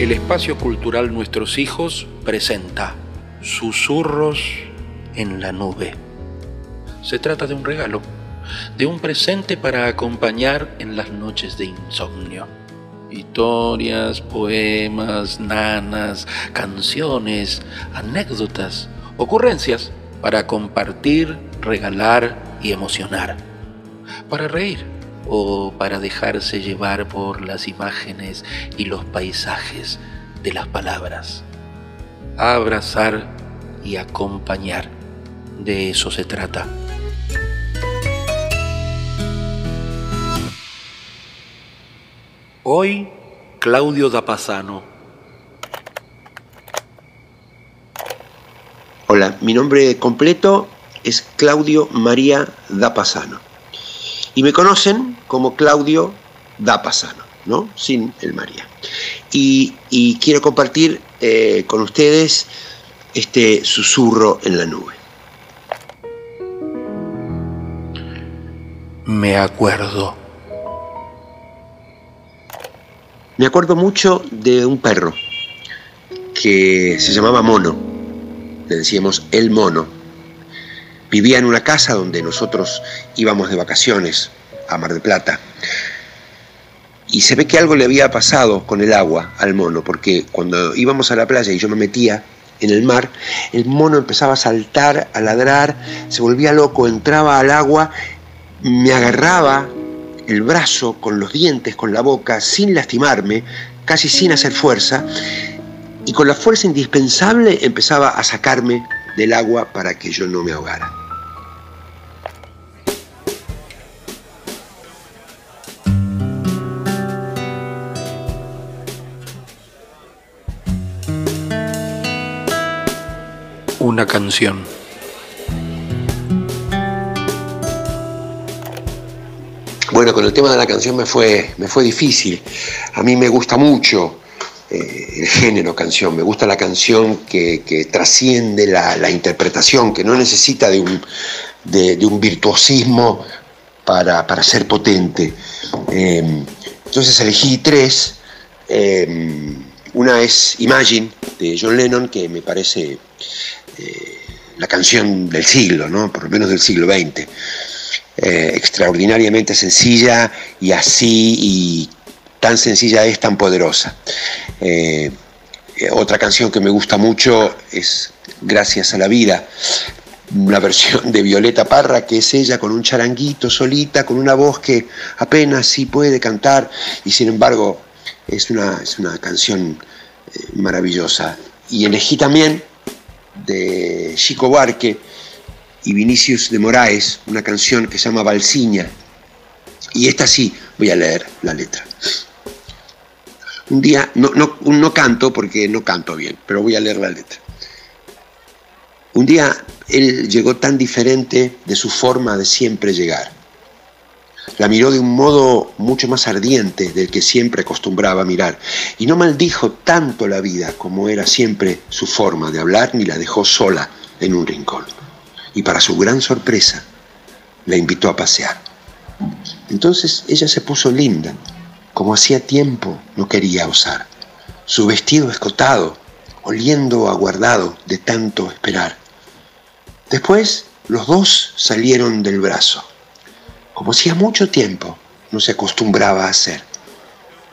El espacio cultural Nuestros Hijos presenta Susurros en la Nube. Se trata de un regalo, de un presente para acompañar en las noches de insomnio. Historias, poemas, nanas, canciones, anécdotas, ocurrencias para compartir, regalar y emocionar. Para reír o para dejarse llevar por las imágenes y los paisajes de las palabras. Abrazar y acompañar. De eso se trata. Hoy, Claudio Dapasano. Hola, mi nombre completo es Claudio María Dapasano. Y me conocen como Claudio Dapasano, ¿no? Sin el María. Y, quiero compartir eh, con ustedes este susurro en la nube. Me acuerdo. Me acuerdo mucho de un perro que se llamaba Mono. Le decíamos el Mono. Vivía en una casa donde nosotros íbamos de vacaciones a Mar del Plata. Y se ve que algo le había pasado con el agua al mono, porque cuando íbamos a la playa y yo me metía en el mar, el mono empezaba a saltar, a ladrar, se volvía loco, entraba al agua, me agarraba el brazo con los dientes, con la boca, sin lastimarme, casi sin hacer fuerza, y con la fuerza indispensable empezaba a sacarme del agua para que yo no me ahogara. Una canción. Bueno, con el tema de la canción me fue, me fue difícil. A mí me gusta mucho eh, el género canción, me gusta la canción que, trasciende la, interpretación, que no necesita de un, de, un virtuosismo para, ser potente. Em, entonces elegí tres. Em, una es Imagine de John Lennon, que me parece eh, la canción del siglo, ¿no? por lo menos del siglo XX. Eh, extraordinariamente sencilla y así y tan sencilla es tan poderosa. Eh, otra canción que me gusta mucho es Gracias a la vida, una versión de Violeta Parra, que es ella con un charanguito solita, con una voz que apenas sí puede cantar, y sin embargo es una, es una canción maravillosa. Y elegí también de Chico Barque, y Vinicius de Moraes, una canción que se llama Balsiña. Y esta sí, voy a leer la letra. Un día, no, no, no canto porque no canto bien, pero voy a leer la letra. Un día él llegó tan diferente de su forma de siempre llegar. La miró de un modo mucho más ardiente del que siempre acostumbraba mirar, y no maldijo tanto la vida como era siempre su forma de hablar, ni la dejó sola en un rincón y para su gran sorpresa la invitó a pasear. Entonces ella se puso linda, como hacía tiempo no quería osar. Su vestido escotado, oliendo aguardado de tanto esperar. Después los dos salieron del brazo, como hacía mucho tiempo no se acostumbraba a hacer.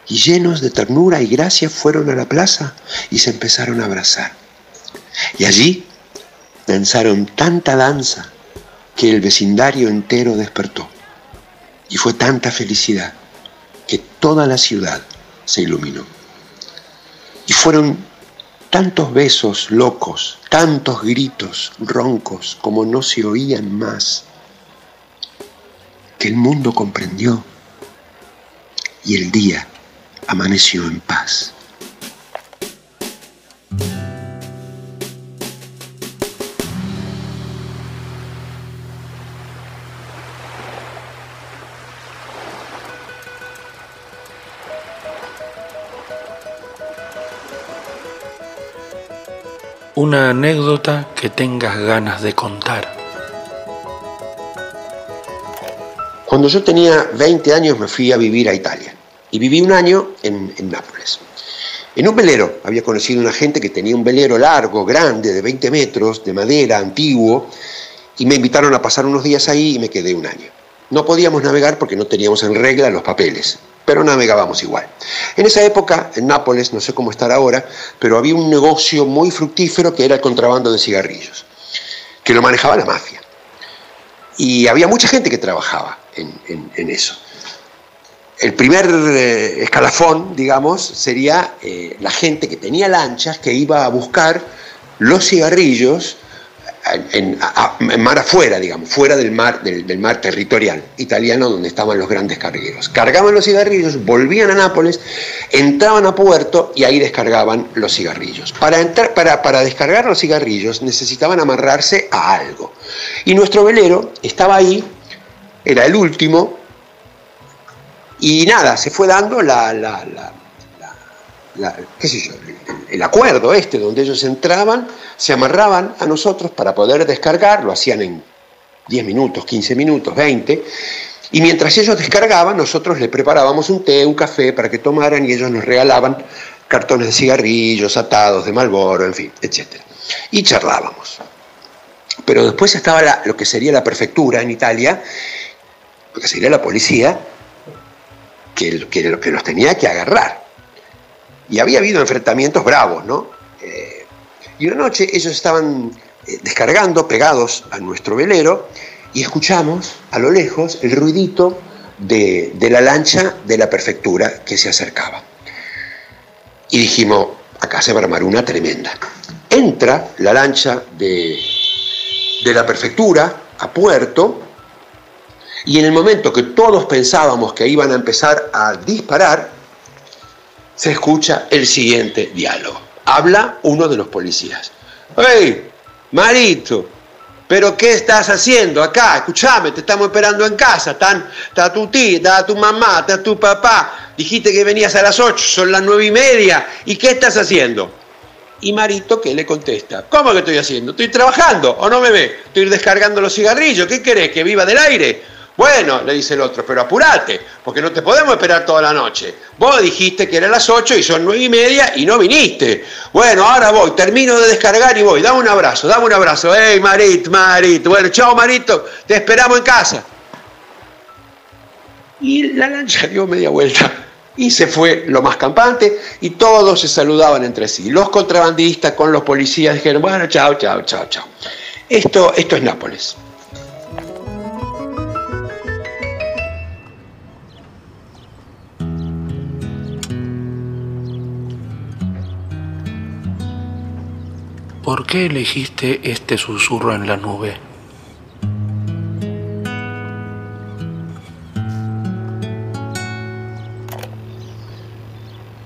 Y llenos de ternura y gracia fueron a la plaza y se empezaron a abrazar. Y allí danzaron tanta danza que el vecindario entero despertó. Y fue tanta felicidad que toda la ciudad se iluminó. Y fueron tantos besos locos, tantos gritos roncos como no se oían más, que el mundo comprendió y el día amaneció en paz. una anécdota que tengas ganas de contar. Cuando yo tenía 20 años me fui a vivir a Italia y viví un año en, Nápoles. En un velero, había conocido una gente que tenía un velero largo, grande, de 20 metros, de madera, antiguo, y me invitaron a pasar unos días ahí y me quedé un año. No podíamos navegar porque no teníamos en regla los papeles, pero navegábamos igual. En esa época, en Nápoles, no sé cómo estar ahora, pero había un negocio muy fructífero que era el contrabando de cigarrillos, que lo manejaba la mafia. Y había mucha gente que trabajaba en, eso. El primer eh, escalafón, digamos, sería eh, la gente que tenía lanchas que iba a buscar los cigarrillos en, mar afuera, digamos, fuera del mar, del, mar territorial italiano donde estaban los grandes cargueros. Cargaban los cigarrillos, volvían a Nápoles, entraban a puerto y ahí descargaban los cigarrillos. Para, entrar, para, para descargar los cigarrillos necesitaban amarrarse a algo. Y nuestro velero estaba ahí, era el último, y nada, se fue dando la, el, acuerdo este, donde ellos entraban, se amarraban a nosotros para poder descargar, lo hacían en 10 minutos, 15 minutos, 20, y mientras ellos descargaban, nosotros les preparábamos un té, un café para que tomaran y ellos nos regalaban cartones de cigarrillos, atados de Malboro, en fin, etc. Y charlábamos. Pero después estaba lo que sería la prefectura en Italia, lo que sería la policía, que, que, que los tenía que agarrar y había habido enfrentamientos bravos, ¿no? Eh, y una noche ellos estaban eh, descargando, pegados a nuestro velero, y escuchamos a lo lejos el ruidito de, la lancha de la prefectura que se acercaba. Y dijimos, acá se va a armar una tremenda. Entra la lancha de la prefectura a puerto, y en el momento que todos pensábamos que iban a empezar a disparar, se escucha el siguiente diálogo. Habla uno de los policías. ¡Hey, Marito! ¿Pero qué estás haciendo acá? Escúchame, te estamos esperando en casa. Está tu tía, está tu mamá, está tu papá. Dijiste que venías a las 8, son las nueve y media. ¿Y qué estás haciendo? Y Marito, ¿qué le contesta? ¿Cómo que estoy haciendo? Estoy trabajando, ¿o no me ve? Estoy descargando los cigarrillos. ¿Qué querés? ¿Que viva del aire? Bueno, le dice el otro, pero apurate, porque no te podemos esperar toda la noche. Vos dijiste que era las 8 y son nueve y media y no viniste. Bueno, ahora voy, termino de descargar y voy. Dame un abrazo, dame un abrazo. ¡Ey, Marito, Marito! Bueno, chao, Marito, te esperamos en casa. Y la lancha dio media vuelta y se fue lo más campante y todos se saludaban entre sí. Los contrabandistas con los policías dijeron, bueno, chao, chao, chao, chao. Esto, esto es Nápoles. ¿Por qué elegiste este susurro en la nube?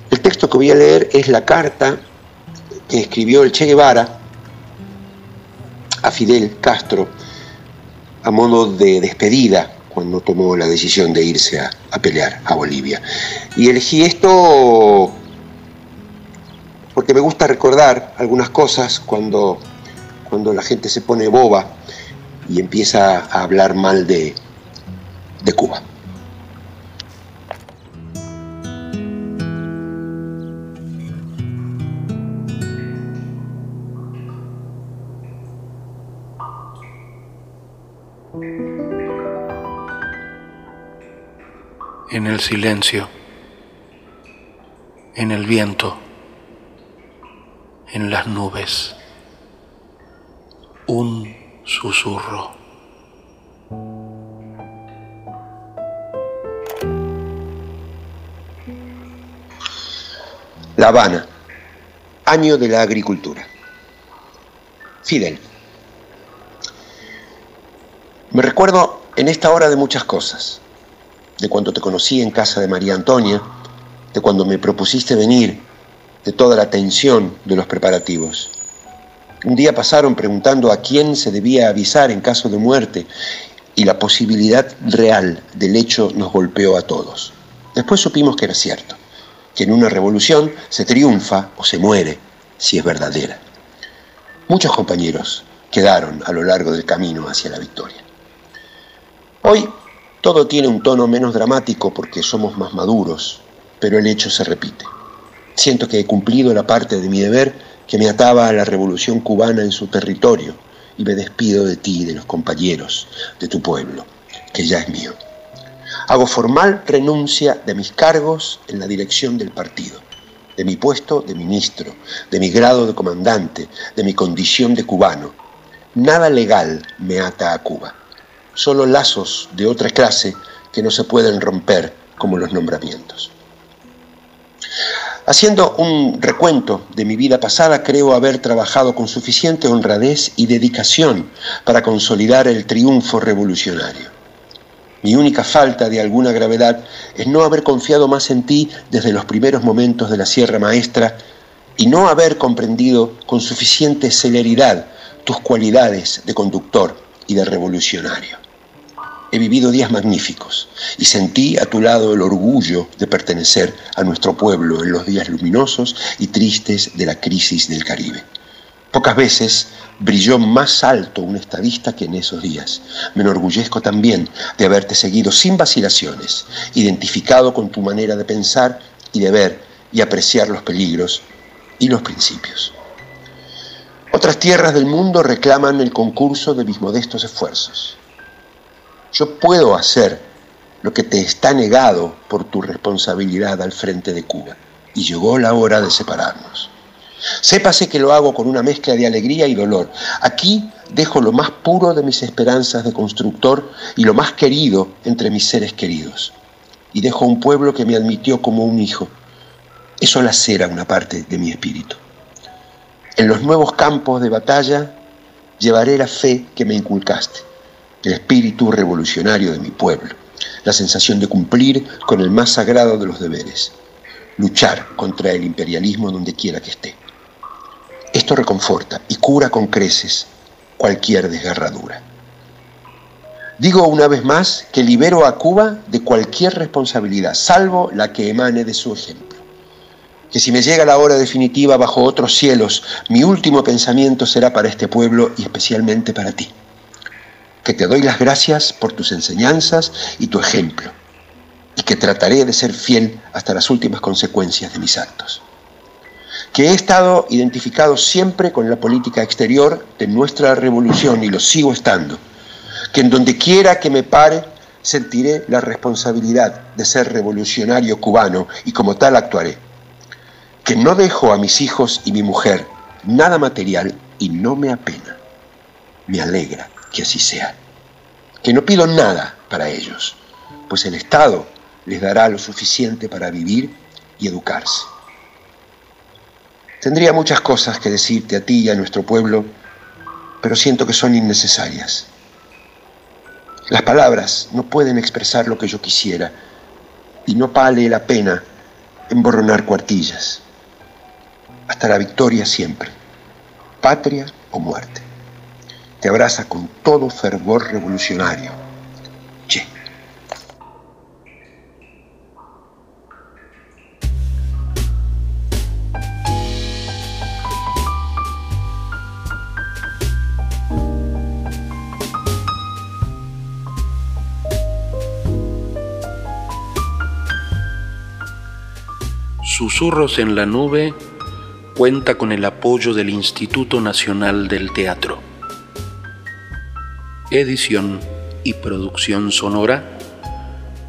El texto que voy a leer es la carta que escribió el Che Guevara a Fidel Castro a modo de despedida cuando tomó la decisión de irse a, a pelear a Bolivia. Y elegí esto me gusta recordar algunas cosas cuando, cuando la gente se pone boba y empieza a hablar mal de, de Cuba. En el silencio, en el viento en las nubes. Un susurro. La Habana, año de la agricultura. Fidel. Me recuerdo en esta hora de muchas cosas, de cuando te conocí en casa de María Antonia, de cuando me propusiste venir de toda la tensión de los preparativos. Un día pasaron preguntando a quién se debía avisar en caso de muerte y la posibilidad real del hecho nos golpeó a todos. Después supimos que era cierto, que en una revolución se triunfa o se muere si es verdadera. Muchos compañeros quedaron a lo largo del camino hacia la victoria. Hoy todo tiene un tono menos dramático porque somos más maduros, pero el hecho se repite. Siento que he cumplido la parte de mi deber que me ataba a la revolución cubana en su territorio y me despido de ti y de los compañeros de tu pueblo, que ya es mío. Hago formal renuncia de mis cargos en la dirección del partido, de mi puesto de ministro, de mi grado de comandante, de mi condición de cubano. Nada legal me ata a Cuba, solo lazos de otra clase que no se pueden romper como los nombramientos. Haciendo un recuento de mi vida pasada, creo haber trabajado con suficiente honradez y dedicación para consolidar el triunfo revolucionario. Mi única falta de alguna gravedad es no haber confiado más en ti desde los primeros momentos de la Sierra Maestra y no haber comprendido con suficiente celeridad tus cualidades de conductor y de revolucionario. He vivido días magníficos y sentí a tu lado el orgullo de pertenecer a nuestro pueblo en los días luminosos y tristes de la crisis del Caribe. Pocas veces brilló más alto un estadista que en esos días. Me enorgullezco también de haberte seguido sin vacilaciones, identificado con tu manera de pensar y de ver y apreciar los peligros y los principios. Otras tierras del mundo reclaman el concurso de mis modestos esfuerzos. Yo puedo hacer lo que te está negado por tu responsabilidad al frente de Cuba. Y llegó la hora de separarnos. Sépase que lo hago con una mezcla de alegría y dolor. Aquí dejo lo más puro de mis esperanzas de constructor y lo más querido entre mis seres queridos. Y dejo un pueblo que me admitió como un hijo. Eso lacera una parte de mi espíritu. En los nuevos campos de batalla llevaré la fe que me inculcaste el espíritu revolucionario de mi pueblo, la sensación de cumplir con el más sagrado de los deberes, luchar contra el imperialismo donde quiera que esté. Esto reconforta y cura con creces cualquier desgarradura. Digo una vez más que libero a Cuba de cualquier responsabilidad, salvo la que emane de su ejemplo. Que si me llega la hora definitiva bajo otros cielos, mi último pensamiento será para este pueblo y especialmente para ti que te doy las gracias por tus enseñanzas y tu ejemplo, y que trataré de ser fiel hasta las últimas consecuencias de mis actos. Que he estado identificado siempre con la política exterior de nuestra revolución y lo sigo estando. Que en donde quiera que me pare, sentiré la responsabilidad de ser revolucionario cubano y como tal actuaré. Que no dejo a mis hijos y mi mujer nada material y no me apena, me alegra que así sea. Que no pido nada para ellos, pues el Estado les dará lo suficiente para vivir y educarse. Tendría muchas cosas que decirte a ti y a nuestro pueblo, pero siento que son innecesarias. Las palabras no pueden expresar lo que yo quisiera y no vale la pena emborronar cuartillas. Hasta la victoria siempre, patria o muerte te abraza con todo fervor revolucionario. Che. Susurros en la Nube cuenta con el apoyo del Instituto Nacional del Teatro. Edición y producción sonora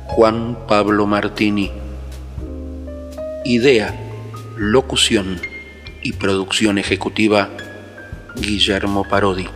Juan Pablo Martini. Idea, locución y producción ejecutiva Guillermo Parodi.